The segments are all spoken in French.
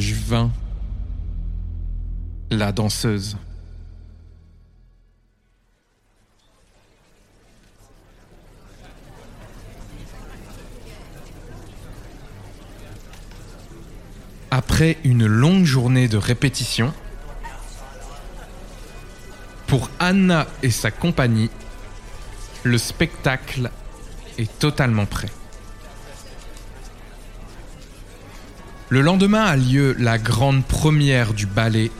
Page 20 La danseuse Après une longue journée de répétition, pour Anna et sa compagnie, le spectacle est totalement prêt. Le lendemain a lieu la grande première du ballet,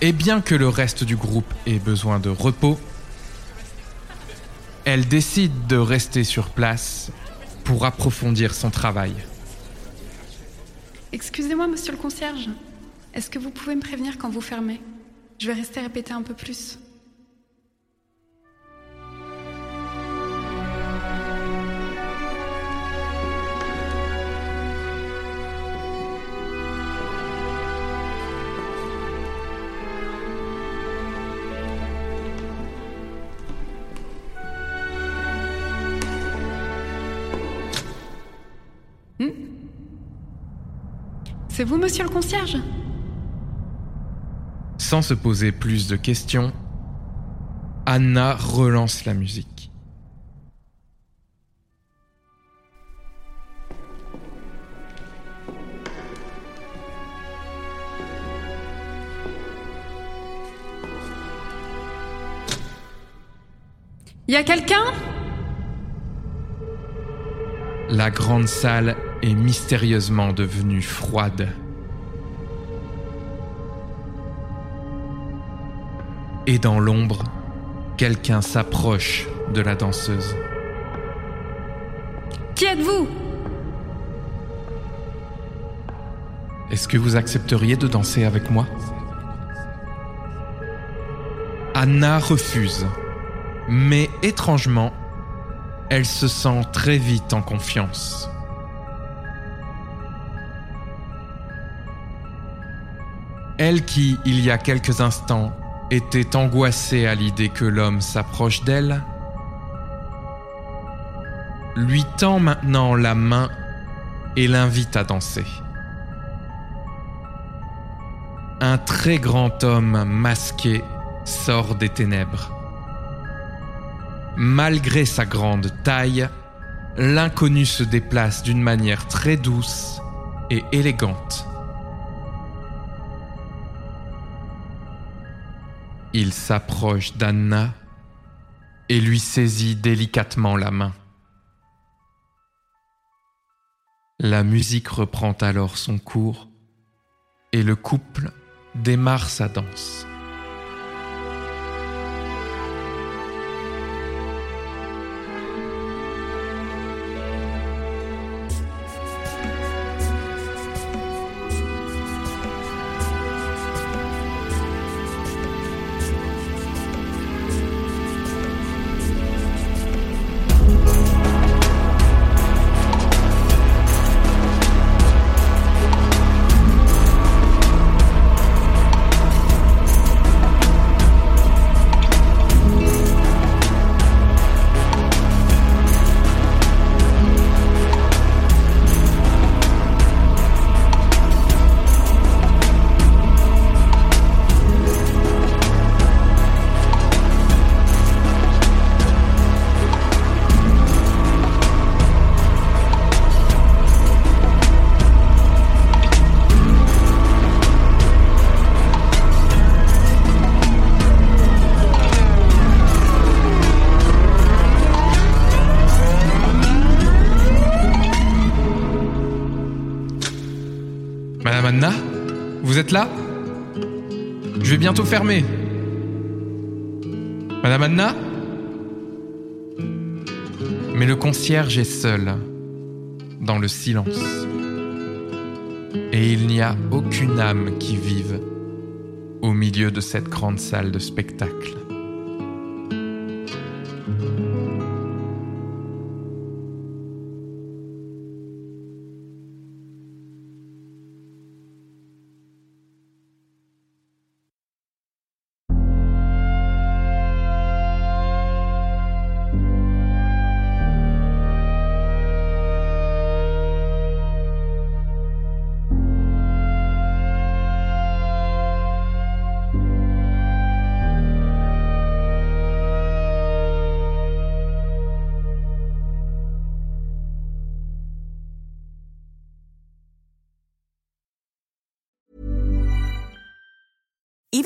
et bien que le reste du groupe ait besoin de repos, elle décide de rester sur place pour approfondir son travail. Excusez-moi, monsieur le concierge. Est-ce que vous pouvez me prévenir quand vous fermez? Je vais rester répéter un peu plus. C'est vous, monsieur le concierge Sans se poser plus de questions, Anna relance la musique. Y a quelqu'un? La grande salle est mystérieusement devenue froide. Et dans l'ombre, quelqu'un s'approche de la danseuse. Qui êtes-vous? Est-ce que vous accepteriez de danser avec moi? Anna refuse, mais étrangement, elle se sent très vite en confiance. Elle qui, il y a quelques instants, était angoissée à l'idée que l'homme s'approche d'elle, lui tend maintenant la main et l'invite à danser. Un très grand homme masqué sort des ténèbres. Malgré sa grande taille, l'inconnu se déplace d'une manière très douce et élégante. Il s'approche d'Anna et lui saisit délicatement la main. La musique reprend alors son cours et le couple démarre sa danse. Anna Vous êtes là? Je vais bientôt fermer. Madame Anna? Mais le concierge est seul, dans le silence. Et il n'y a aucune âme qui vive au milieu de cette grande salle de spectacle.